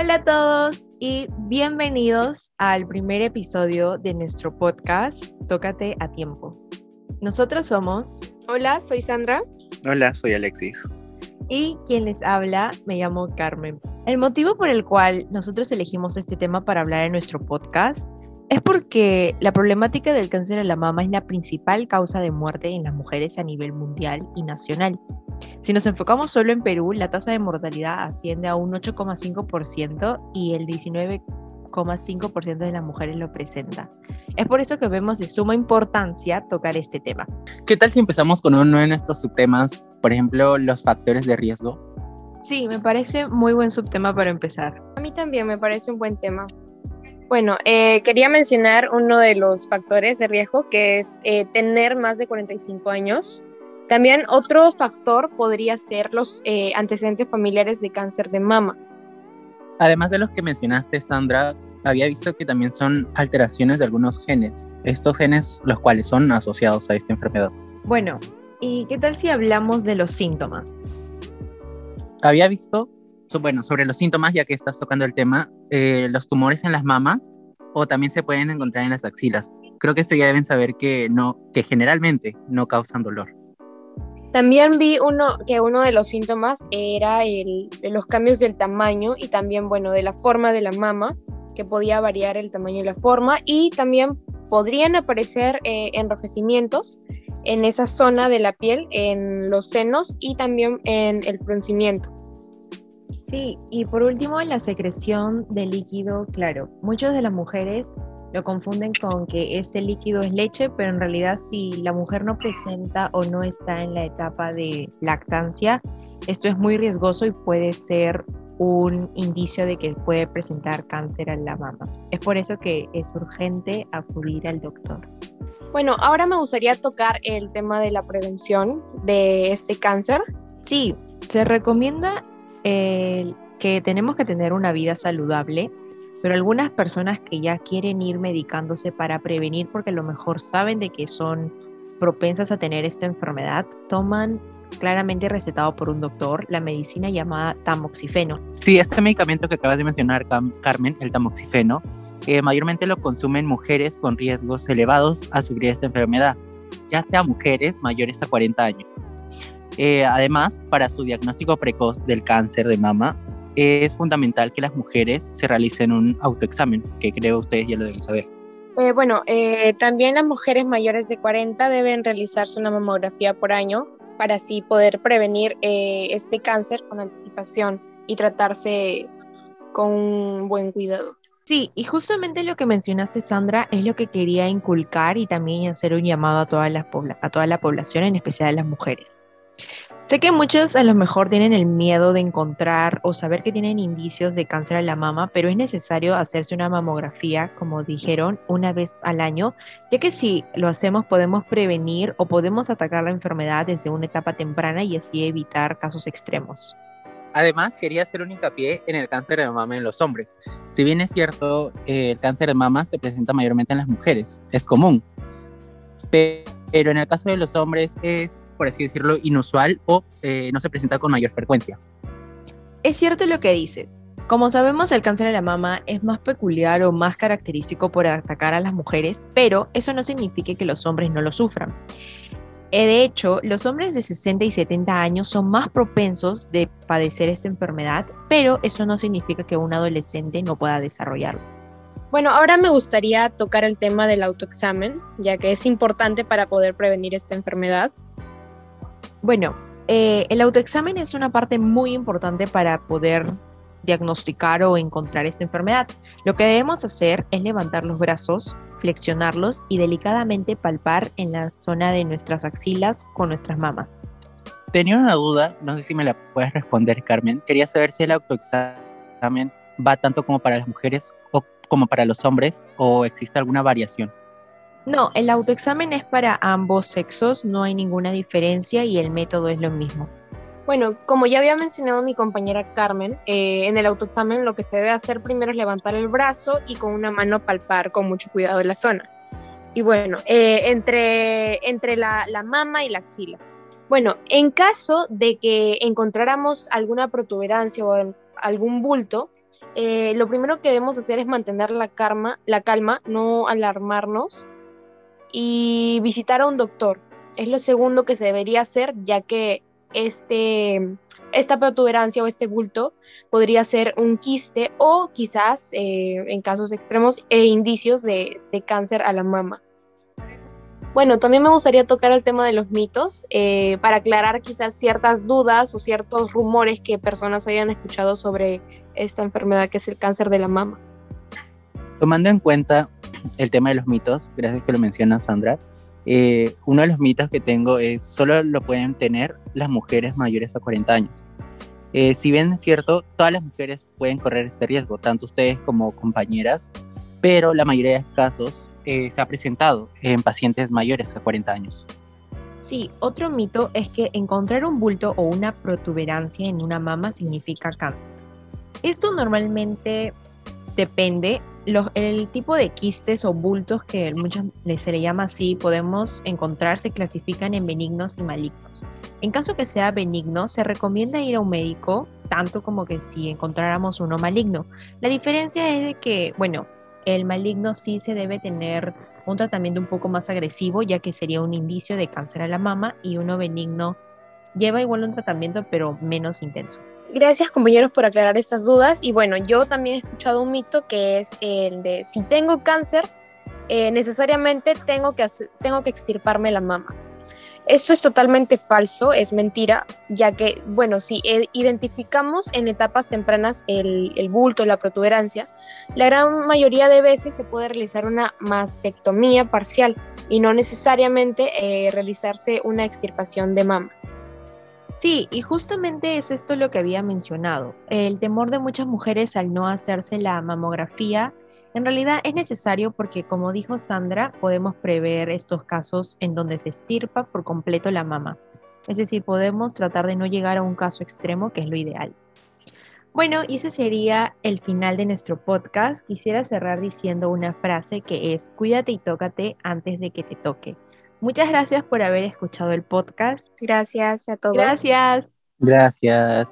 Hola a todos y bienvenidos al primer episodio de nuestro podcast Tócate a tiempo. Nosotros somos... Hola, soy Sandra. Hola, soy Alexis. Y quien les habla, me llamo Carmen. El motivo por el cual nosotros elegimos este tema para hablar en nuestro podcast es porque la problemática del cáncer de la mama es la principal causa de muerte en las mujeres a nivel mundial y nacional. Si nos enfocamos solo en Perú, la tasa de mortalidad asciende a un 8,5% y el 19,5% de las mujeres lo presenta. Es por eso que vemos de suma importancia tocar este tema. ¿Qué tal si empezamos con uno de nuestros subtemas, por ejemplo, los factores de riesgo? Sí, me parece muy buen subtema para empezar. A mí también me parece un buen tema. Bueno, eh, quería mencionar uno de los factores de riesgo que es eh, tener más de 45 años. También otro factor podría ser los eh, antecedentes familiares de cáncer de mama. Además de los que mencionaste, Sandra, había visto que también son alteraciones de algunos genes, estos genes los cuales son asociados a esta enfermedad. Bueno, ¿y qué tal si hablamos de los síntomas? Había visto bueno, sobre los síntomas, ya que estás tocando el tema, eh, los tumores en las mamas o también se pueden encontrar en las axilas. Creo que esto ya deben saber que no, que generalmente no causan dolor. También vi uno que uno de los síntomas era el, los cambios del tamaño y también, bueno, de la forma de la mama, que podía variar el tamaño y la forma, y también podrían aparecer eh, enrojecimientos en esa zona de la piel, en los senos y también en el fruncimiento. Sí, y por último, la secreción de líquido, claro, muchas de las mujeres lo confunden con que este líquido es leche, pero en realidad si la mujer no presenta o no está en la etapa de lactancia, esto es muy riesgoso y puede ser un indicio de que puede presentar cáncer en la mama. Es por eso que es urgente acudir al doctor. Bueno, ahora me gustaría tocar el tema de la prevención de este cáncer. Sí, se recomienda que tenemos que tener una vida saludable, pero algunas personas que ya quieren ir medicándose para prevenir porque a lo mejor saben de que son propensas a tener esta enfermedad, toman claramente recetado por un doctor la medicina llamada tamoxifeno. Sí, este medicamento que acabas de mencionar, Carmen, el tamoxifeno, eh, mayormente lo consumen mujeres con riesgos elevados a sufrir esta enfermedad, ya sea mujeres mayores a 40 años. Eh, además, para su diagnóstico precoz del cáncer de mama, es fundamental que las mujeres se realicen un autoexamen, que creo ustedes ya lo deben saber. Eh, bueno, eh, también las mujeres mayores de 40 deben realizarse una mamografía por año para así poder prevenir este cáncer con anticipación y tratarse con un buen cuidado. Sí, y justamente lo que mencionaste, Sandra, es lo que quería inculcar y también hacer un llamado a toda a toda la población, en especial a las mujeres. Sé que muchos a lo mejor tienen el miedo de encontrar o saber que tienen indicios de cáncer a la mama, pero es necesario hacerse una mamografía, como dijeron, una vez al año, ya que si lo hacemos podemos prevenir o podemos atacar la enfermedad desde una etapa temprana y así evitar casos extremos. Además, quería hacer un hincapié en el cáncer de mama en los hombres. Si bien es cierto, el cáncer de mama se presenta mayormente en las mujeres, es común, pero en el caso de los hombres es por así decirlo, inusual o eh, no se presenta con mayor frecuencia. Es cierto lo que dices. Como sabemos, el cáncer de la mama es más peculiar o más característico por atacar a las mujeres, pero eso no significa que los hombres no lo sufran. Eh, de hecho, los hombres de 60 y 70 años son más propensos de padecer esta enfermedad, pero eso no significa que un adolescente no pueda desarrollarlo. Bueno, ahora me gustaría tocar el tema del autoexamen, ya que es importante para poder prevenir esta enfermedad. Bueno, eh, el autoexamen es una parte muy importante para poder diagnosticar o encontrar esta enfermedad. Lo que debemos hacer es levantar los brazos, flexionarlos y delicadamente palpar en la zona de nuestras axilas con nuestras mamas. Tenía una duda, no sé si me la puedes responder, Carmen. Quería saber si el autoexamen va tanto como para las mujeres como para los hombres o existe alguna variación. No, el autoexamen es para ambos sexos, no hay ninguna diferencia y el método es lo mismo. Bueno, como ya había mencionado mi compañera Carmen, eh, en el autoexamen lo que se debe hacer primero es levantar el brazo y con una mano palpar con mucho cuidado la zona. Y bueno, eh, entre, entre la, la mama y la axila. Bueno, en caso de que encontráramos alguna protuberancia o algún bulto, eh, lo primero que debemos hacer es mantener la, la calma, no alarmarnos y visitar a un doctor. Es lo segundo que se debería hacer, ya que este, esta protuberancia o este bulto podría ser un quiste o quizás, eh, en casos extremos, e indicios de, cáncer a la mama. Bueno, también me gustaría tocar el tema de los mitos eh, para aclarar quizás ciertas dudas o ciertos rumores que personas hayan escuchado sobre esta enfermedad que es el cáncer de la mama. Tomando en cuenta el tema de los mitos, gracias que lo menciona Sandra, eh, uno de los mitos que tengo es solo lo pueden tener las mujeres mayores a 40 años. Eh, si bien es cierto, todas las mujeres pueden correr este riesgo, tanto ustedes como compañeras, pero la mayoría de casos eh, se ha presentado en pacientes mayores a 40 años. Sí, otro mito es que encontrar un bulto o una protuberancia en una mama significa cáncer. Esto normalmente depende el tipo de quistes o bultos que muchas se le llama así podemos encontrar se clasifican en benignos y malignos. En caso que sea benigno, se recomienda ir a un médico, tanto como que si encontráramos uno maligno. La diferencia es de que, bueno, el maligno sí se debe tener un tratamiento un poco más agresivo, ya que sería un indicio de cáncer a la mama, y uno benigno lleva igual un tratamiento, pero menos intenso. Gracias compañeros por aclarar estas dudas y bueno, yo también he escuchado un mito que es el de si tengo cáncer, eh, necesariamente tengo que, tengo que extirparme la mama. Esto es totalmente falso, es mentira, ya que, bueno, si identificamos en etapas tempranas el, el, bulto, la protuberancia, la gran mayoría de veces se puede realizar una mastectomía parcial y no necesariamente eh, realizarse una extirpación de mama. Sí, y justamente es esto lo que había mencionado. El temor de muchas mujeres al no hacerse la mamografía en realidad es necesario porque, como dijo Sandra, podemos prever estos casos en donde se estirpa por completo la mama. Es decir, podemos tratar de no llegar a un caso extremo, que es lo ideal. Bueno, y ese sería el final de nuestro podcast. Quisiera cerrar diciendo una frase que es, cuídate y tócate antes de que te toque. Muchas gracias por haber escuchado el podcast. Gracias a todos. Gracias. Gracias.